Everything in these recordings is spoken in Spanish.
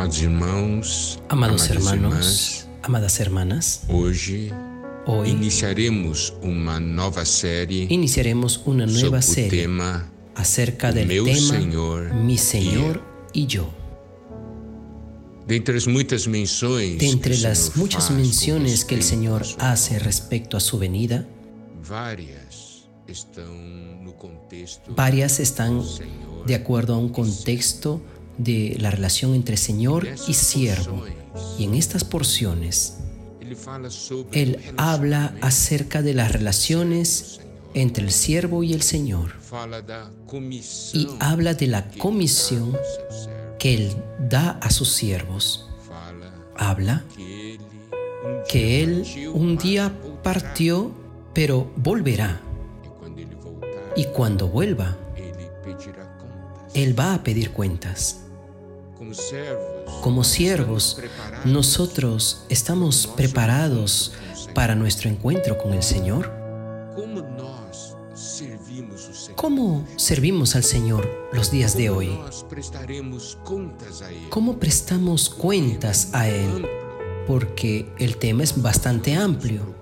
Amados irmãos, Amados hermanos, irmãs, amadas hermanas, hoje hoy iniciaremos uma nova série iniciaremos una sobre nueva o serie tema acerca del meu tema Senhor Mi e Señor y yo. Dentre as muitas menções De entre que o las Senhor muchas menciones que el respeito Señor à sua hace respecto a su venida, Várias estão no contexto varias están de acuerdo a un contexto de la relación entre Señor y siervo. Y en estas porciones, Él habla acerca de las relaciones entre el siervo y el Señor. Y habla de la comisión que Él da a sus siervos. Habla que Él un día partió, pero volverá. Y cuando vuelva. Él va a pedir cuentas. Como siervos, nosotros estamos preparados para nuestro encuentro con el Señor. ¿Cómo servimos al Señor los días de hoy? ¿Cómo prestamos cuentas a Él? Porque el tema es bastante amplio,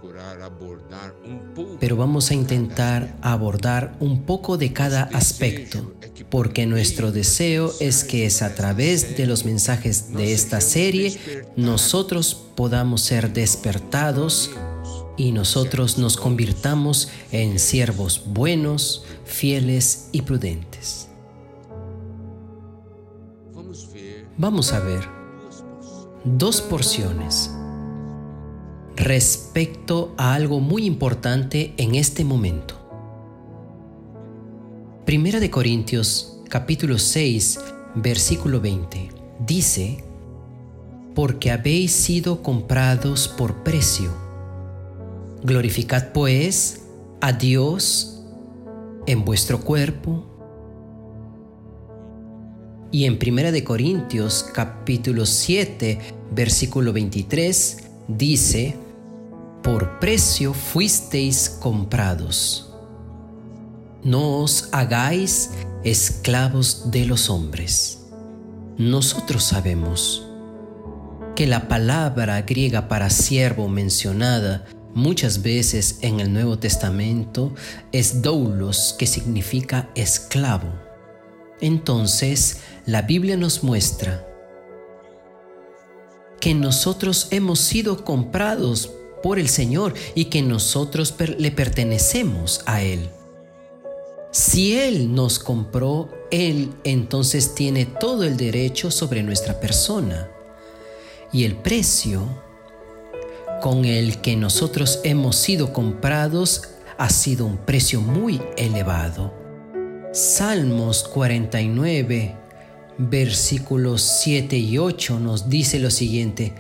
pero vamos a intentar abordar un poco de cada aspecto, porque nuestro deseo es que es a través de los mensajes de esta serie nosotros podamos ser despertados y nosotros nos convirtamos en siervos buenos, fieles y prudentes. Vamos a ver dos porciones respecto a algo muy importante en este momento. Primera de Corintios capítulo 6 versículo 20 dice, porque habéis sido comprados por precio. Glorificad pues a Dios en vuestro cuerpo. Y en Primera de Corintios capítulo 7 versículo 23 dice, por precio fuisteis comprados. No os hagáis esclavos de los hombres. Nosotros sabemos que la palabra griega para siervo mencionada muchas veces en el Nuevo Testamento es doulos, que significa esclavo. Entonces, la Biblia nos muestra que nosotros hemos sido comprados por el Señor y que nosotros le pertenecemos a Él. Si Él nos compró, Él entonces tiene todo el derecho sobre nuestra persona. Y el precio con el que nosotros hemos sido comprados ha sido un precio muy elevado. Salmos 49, versículos 7 y 8 nos dice lo siguiente.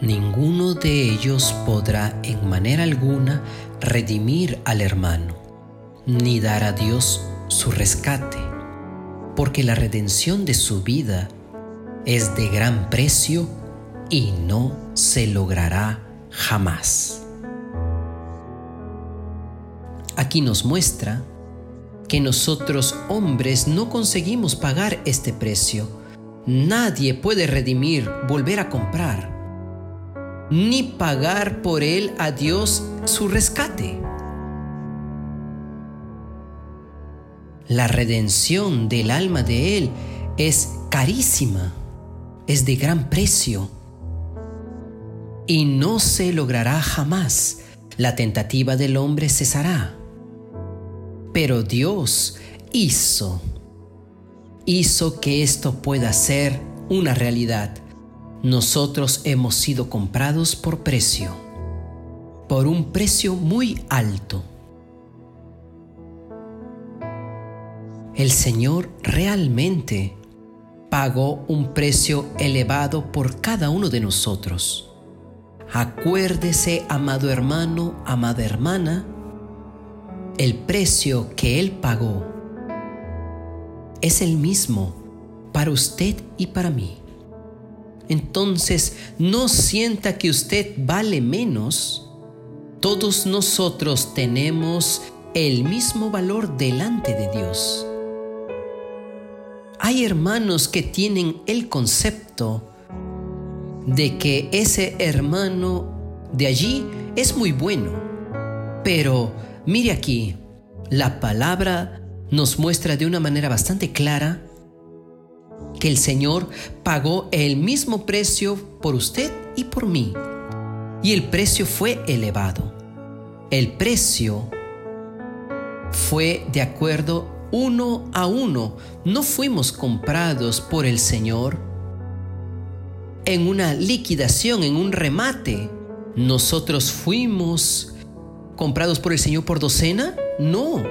Ninguno de ellos podrá en manera alguna redimir al hermano, ni dar a Dios su rescate, porque la redención de su vida es de gran precio y no se logrará jamás. Aquí nos muestra que nosotros hombres no conseguimos pagar este precio. Nadie puede redimir, volver a comprar, ni pagar por él a Dios su rescate. La redención del alma de él es carísima, es de gran precio y no se logrará jamás. La tentativa del hombre cesará. Pero Dios hizo, hizo que esto pueda ser una realidad. Nosotros hemos sido comprados por precio, por un precio muy alto. El Señor realmente pagó un precio elevado por cada uno de nosotros. Acuérdese, amado hermano, amada hermana, el precio que Él pagó es el mismo para usted y para mí. Entonces, no sienta que usted vale menos. Todos nosotros tenemos el mismo valor delante de Dios. Hay hermanos que tienen el concepto de que ese hermano de allí es muy bueno. Pero mire aquí, la palabra nos muestra de una manera bastante clara que el Señor pagó el mismo precio por usted y por mí. Y el precio fue elevado. El precio fue de acuerdo uno a uno. No fuimos comprados por el Señor en una liquidación, en un remate. Nosotros fuimos comprados por el Señor por docena. No.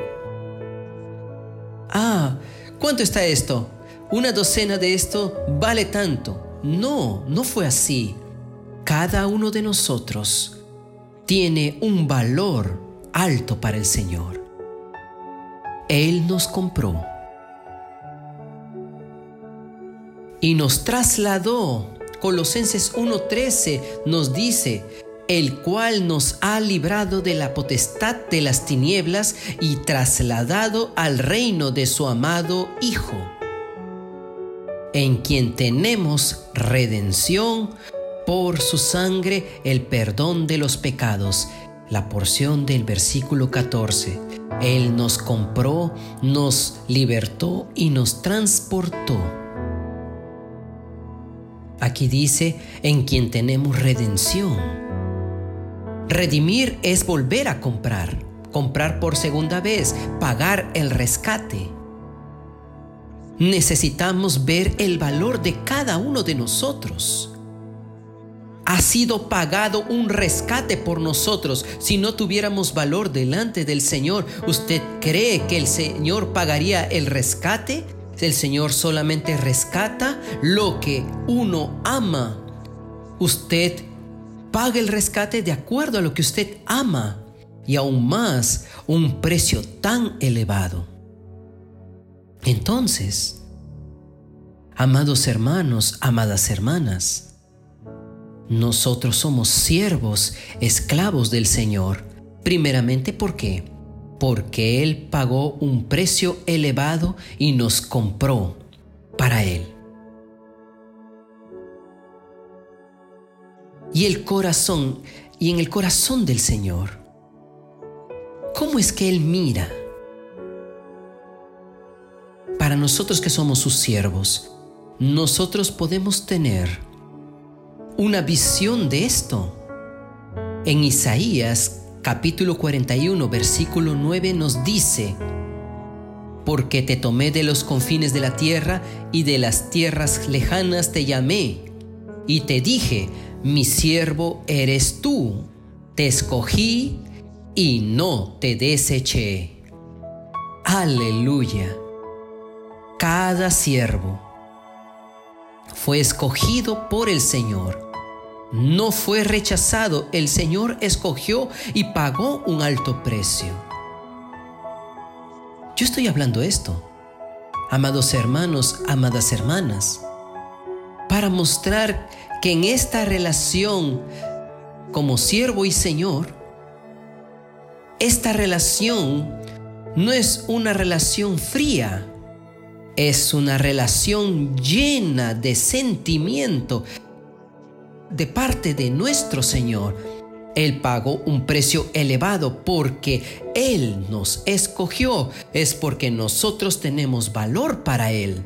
Ah, ¿cuánto está esto? Una docena de esto vale tanto. No, no fue así. Cada uno de nosotros tiene un valor alto para el Señor. Él nos compró y nos trasladó. Colosenses 1:13 nos dice, el cual nos ha librado de la potestad de las tinieblas y trasladado al reino de su amado Hijo, en quien tenemos redención por su sangre, el perdón de los pecados. La porción del versículo 14. Él nos compró, nos libertó y nos transportó. Aquí dice, en quien tenemos redención Redimir es volver a comprar, comprar por segunda vez, pagar el rescate. Necesitamos ver el valor de cada uno de nosotros. Ha sido pagado un rescate por nosotros. Si no tuviéramos valor delante del Señor, ¿usted cree que el Señor pagaría el rescate? El Señor solamente rescata lo que uno ama. Usted paga el rescate de acuerdo a lo que usted ama y aún más un precio tan elevado. Entonces, amados hermanos, amadas hermanas, nosotros somos siervos, esclavos del Señor, primeramente ¿por qué? Porque Él pagó un precio elevado y nos compró para Él. y el corazón y en el corazón del Señor. ¿Cómo es que Él mira? Para nosotros que somos sus siervos, nosotros podemos tener una visión de esto. En Isaías capítulo 41 versículo 9 nos dice, porque te tomé de los confines de la tierra y de las tierras lejanas te llamé y te dije, mi siervo eres tú, te escogí y no te deseché. Aleluya. Cada siervo fue escogido por el Señor. No fue rechazado, el Señor escogió y pagó un alto precio. Yo estoy hablando esto, amados hermanos, amadas hermanas, para mostrar que en esta relación como siervo y Señor, esta relación no es una relación fría, es una relación llena de sentimiento de parte de nuestro Señor. Él pagó un precio elevado porque Él nos escogió, es porque nosotros tenemos valor para Él.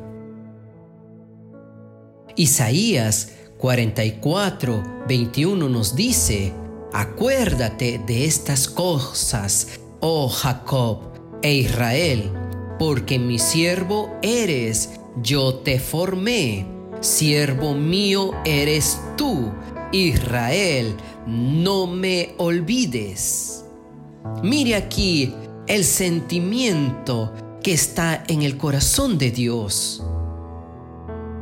Isaías 44, 21 nos dice, acuérdate de estas cosas, oh Jacob e Israel, porque mi siervo eres, yo te formé, siervo mío eres tú, Israel, no me olvides. Mire aquí el sentimiento que está en el corazón de Dios.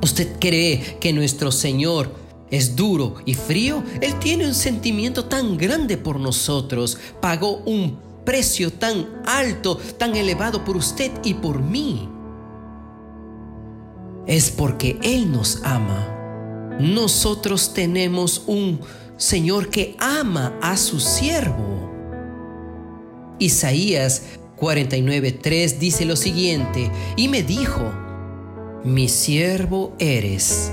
¿Usted cree que nuestro Señor es duro y frío? Él tiene un sentimiento tan grande por nosotros. Pagó un precio tan alto, tan elevado por usted y por mí. Es porque Él nos ama. Nosotros tenemos un Señor que ama a su siervo. Isaías 49:3 dice lo siguiente, y me dijo, mi siervo eres,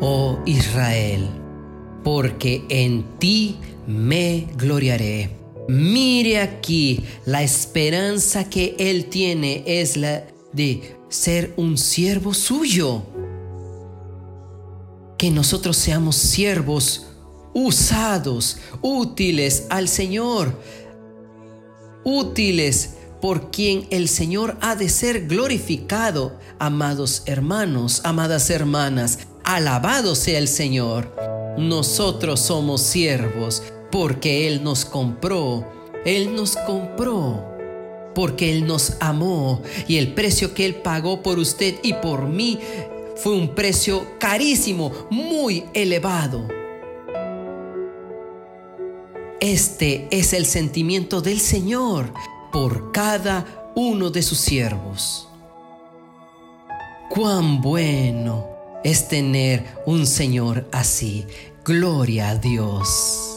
oh Israel, porque en ti me gloriaré. Mire aquí, la esperanza que Él tiene es la de ser un siervo suyo. Que nosotros seamos siervos usados, útiles al Señor, útiles por quien el Señor ha de ser glorificado. Amados hermanos, amadas hermanas, alabado sea el Señor. Nosotros somos siervos porque Él nos compró. Él nos compró porque Él nos amó y el precio que Él pagó por usted y por mí fue un precio carísimo, muy elevado. Este es el sentimiento del Señor por cada uno de sus siervos. Cuán bueno es tener un Señor así. Gloria a Dios.